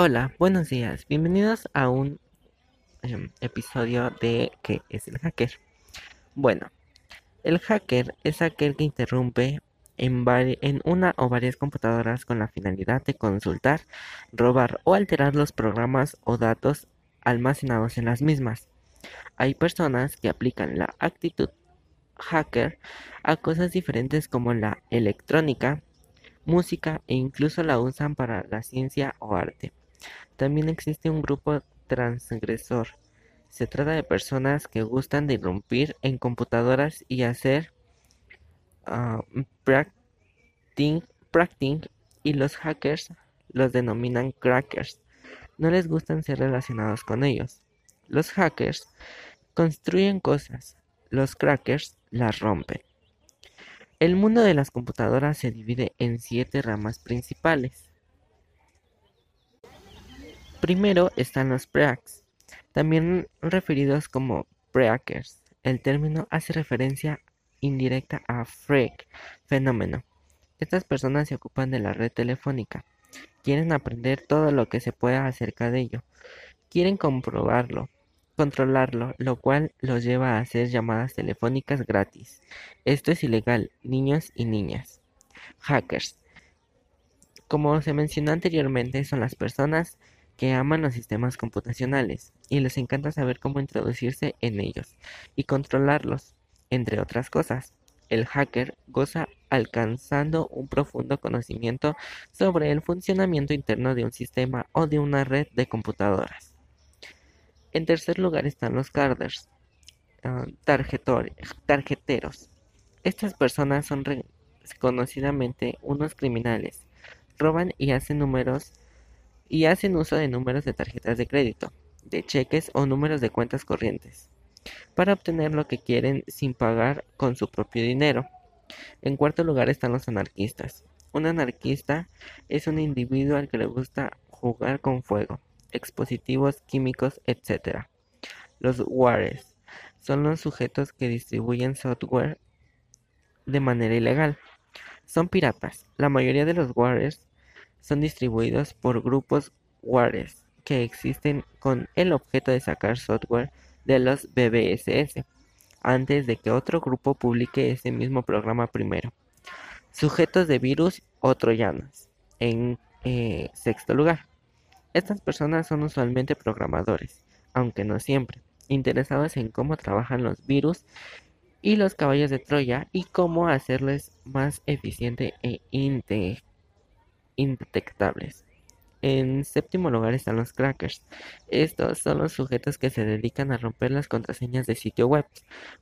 Hola, buenos días. Bienvenidos a un em, episodio de ¿Qué es el hacker? Bueno, el hacker es aquel que interrumpe en, en una o varias computadoras con la finalidad de consultar, robar o alterar los programas o datos almacenados en las mismas. Hay personas que aplican la actitud hacker a cosas diferentes como la electrónica, música e incluso la usan para la ciencia o arte. También existe un grupo transgresor. Se trata de personas que gustan de irrumpir en computadoras y hacer uh, y los hackers los denominan crackers. No les gustan ser relacionados con ellos. Los hackers construyen cosas, los crackers las rompen. El mundo de las computadoras se divide en siete ramas principales. Primero están los preaks, también referidos como preakers. El término hace referencia indirecta a freak, fenómeno. Estas personas se ocupan de la red telefónica. Quieren aprender todo lo que se pueda acerca de ello. Quieren comprobarlo, controlarlo, lo cual los lleva a hacer llamadas telefónicas gratis. Esto es ilegal, niños y niñas. Hackers. Como se mencionó anteriormente, son las personas que aman los sistemas computacionales y les encanta saber cómo introducirse en ellos y controlarlos, entre otras cosas. El hacker goza alcanzando un profundo conocimiento sobre el funcionamiento interno de un sistema o de una red de computadoras. En tercer lugar están los carders, ah, tarjeteros. Estas personas son conocidamente unos criminales. Roban y hacen números y hacen uso de números de tarjetas de crédito, de cheques o números de cuentas corrientes para obtener lo que quieren sin pagar con su propio dinero. En cuarto lugar están los anarquistas. Un anarquista es un individuo al que le gusta jugar con fuego, expositivos químicos, etc. Los wares son los sujetos que distribuyen software de manera ilegal. Son piratas. La mayoría de los wares son distribuidos por grupos wares que existen con el objeto de sacar software de los BBSS antes de que otro grupo publique ese mismo programa primero. Sujetos de virus o troyanos. En eh, sexto lugar, estas personas son usualmente programadores, aunque no siempre, interesados en cómo trabajan los virus y los caballos de Troya y cómo hacerles más eficiente e indetectables. En séptimo lugar están los crackers. Estos son los sujetos que se dedican a romper las contraseñas de sitio web,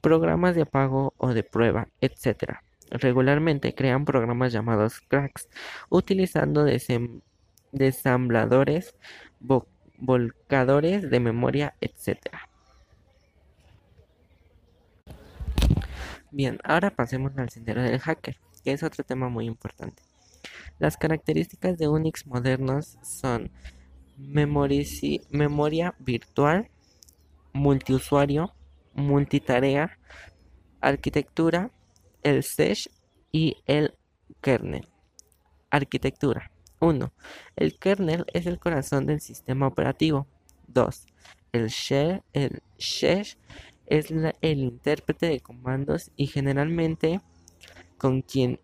programas de apago o de prueba, etc. Regularmente crean programas llamados cracks, utilizando desambladores, volcadores de memoria, etc. Bien, ahora pasemos al sendero del hacker, que es otro tema muy importante. Las características de Unix modernos son memoria virtual, multiusuario, multitarea, arquitectura, el SESH y el kernel. Arquitectura 1. El kernel es el corazón del sistema operativo. 2. El shell, el es el intérprete de comandos y generalmente con quien,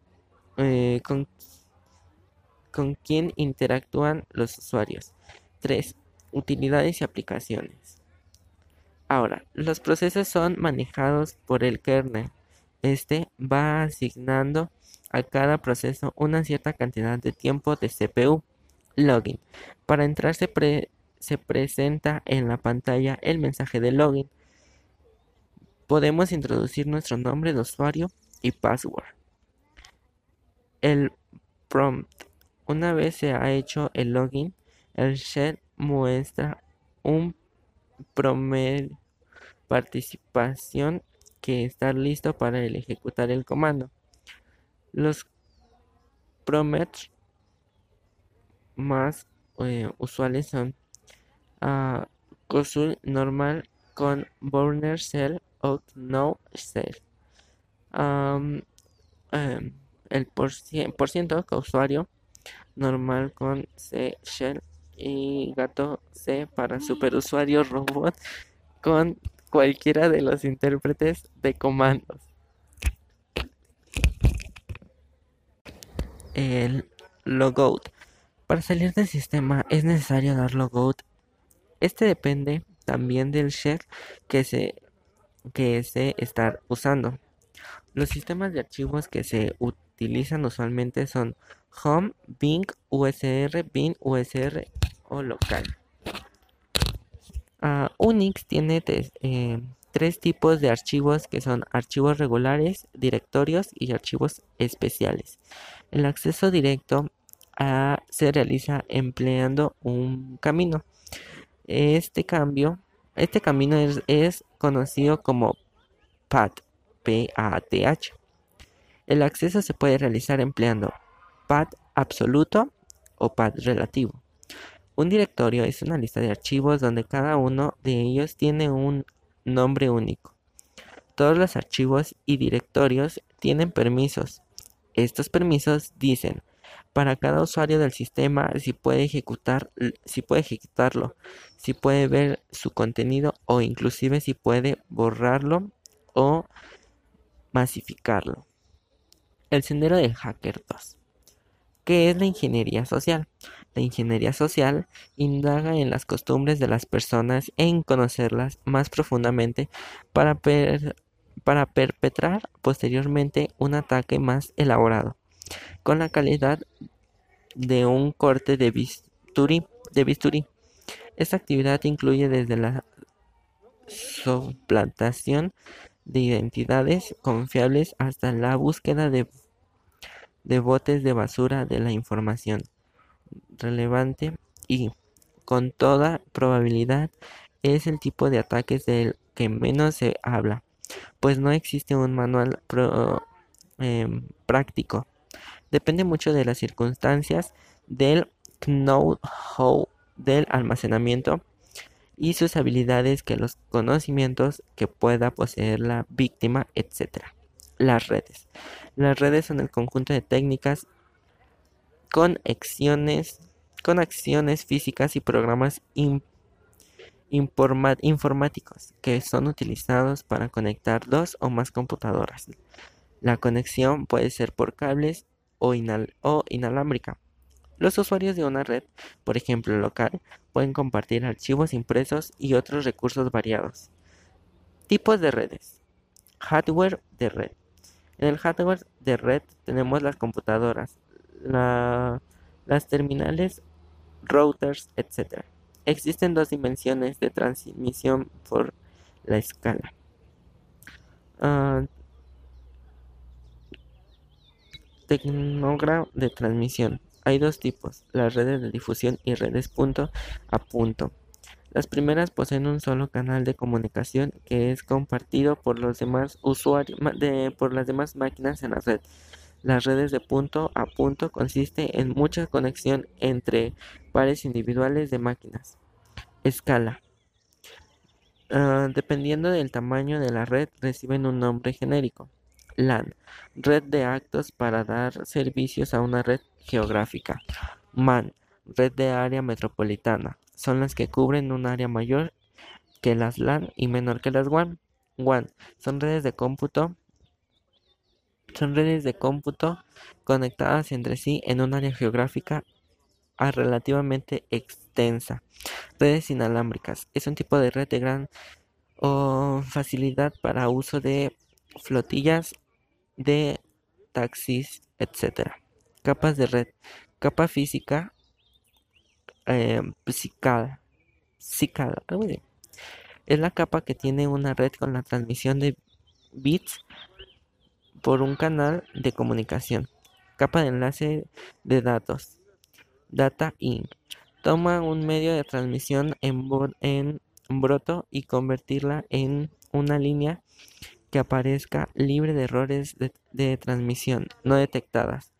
eh, con con quién interactúan los usuarios. 3. Utilidades y aplicaciones. Ahora, los procesos son manejados por el kernel. Este va asignando a cada proceso una cierta cantidad de tiempo de CPU. Login. Para entrar se, se presenta en la pantalla el mensaje de login. Podemos introducir nuestro nombre de usuario y password. El prompt una vez se ha hecho el login, el shell muestra un promedio participación que está listo para ejecutar el comando. Los prompts más eh, usuales son uh, normal con burner shell o no shell. Em, el por, ciento que usuario normal con C Shell y gato C para superusuario robot con cualquiera de los intérpretes de comandos. El logout. Para salir del sistema es necesario dar logout. Este depende también del shell que se, que se está usando. Los sistemas de archivos que se utilizan usualmente son Home, Bing, USR, Bin, USR o local. Ah, Unix tiene eh, tres tipos de archivos que son archivos regulares, directorios y archivos especiales. El acceso directo se realiza empleando un camino. Este cambio, este camino es, conocido como PAT, P-A-T-H. El acceso se puede realizar empleando PAT absoluto o PAT relativo. Un directorio es una lista de archivos donde cada uno de ellos tiene un nombre único. Todos los archivos y directorios tienen permisos. Estos permisos dicen para cada usuario del sistema si puede ejecutar si puede ejecutarlo, si puede ver su contenido o inclusive si puede borrarlo o masificarlo. El sendero del hacker 2. ¿Qué es la ingeniería social? La ingeniería social indaga en las costumbres de las personas en conocerlas más profundamente para, para perpetrar posteriormente un ataque más elaborado con la calidad de un corte de bisturí. De bisturí. Esta actividad incluye desde la suplantación de identidades confiables hasta la búsqueda de, de botes de basura de la información relevante y con toda probabilidad es el tipo de ataques del que menos se habla, pues no existe un manual em, práctico Depende mucho de las circunstancias del know-how del almacenamiento y sus habilidades que los conocimientos que pueda poseer la víctima, etc. Las redes. Las redes son el conjunto de técnicas con acciones, con acciones físicas y programas informáticos que son utilizados para conectar dos o más computadoras. La conexión puede ser por cables o, inalámbrica. Los usuarios de una red, por ejemplo local, pueden compartir archivos impresos y otros recursos variados. Tipos de redes. Hardware de red. En el hardware de red tenemos las computadoras, las terminales, routers, etc. Existen dos dimensiones de transmisión por la escala. Ah, Tecnógrafo de transmisión. Hay dos tipos, las redes de difusión y redes punto a punto. Las primeras poseen un solo canal de comunicación que es compartido por los demás usuarios por las demás máquinas en la red. Las redes de punto a punto consiste en mucha conexión entre pares individuales de máquinas. Escala. Ah, dependiendo del tamaño de la red, reciben un nombre genérico. LAN, red de actos para dar servicios a una red geográfica. MAN, red de área metropolitana, son las que cubren un área mayor que las LAN y menor que las WAN. WAN, son redes de cómputo son redes de cómputo conectadas entre sí en un área geográfica relativamente extensa. Redes inalámbricas es un tipo de red de gran facilidad para uso de flotillas de taxis, etc. Capas de red. Capa física eh, psical, Es la capa que tiene una red con la transmisión de bits por un canal de comunicación. Capa de enlace de datos. Data in. Toma un medio de transmisión en broto y convertirla en una línea que aparezca libre de errores de, transmisión no detectadas.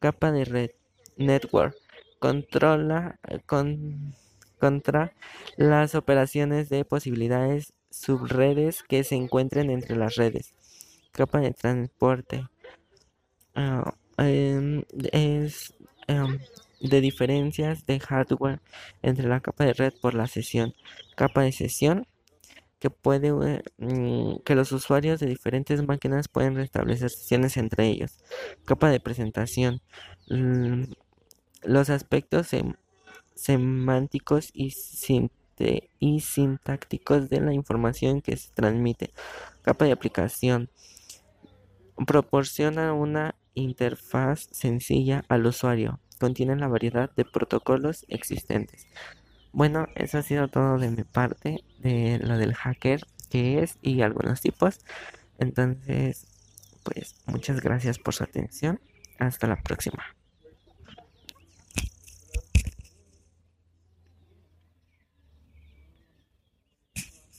Capa de red network controla eh, contra las operaciones de posibilidades subredes que se encuentren entre las redes. Capa de transporte ah, em, es em, de diferencias de hardware entre la capa de red por la sesión. Capa de sesión que puede mm, que los usuarios de diferentes máquinas pueden restablecer sesiones entre ellos. Capa de presentación. Mm, los aspectos semánticos y, y sintácticos de la información que se transmite. Capa de aplicación. Proporciona una interfaz sencilla al usuario. Contiene la variedad de protocolos existentes. Bueno, eso ha sido todo de mi parte de lo del hacker que es y algunos tipos. Entonces, pues muchas gracias por su atención. Hasta la próxima.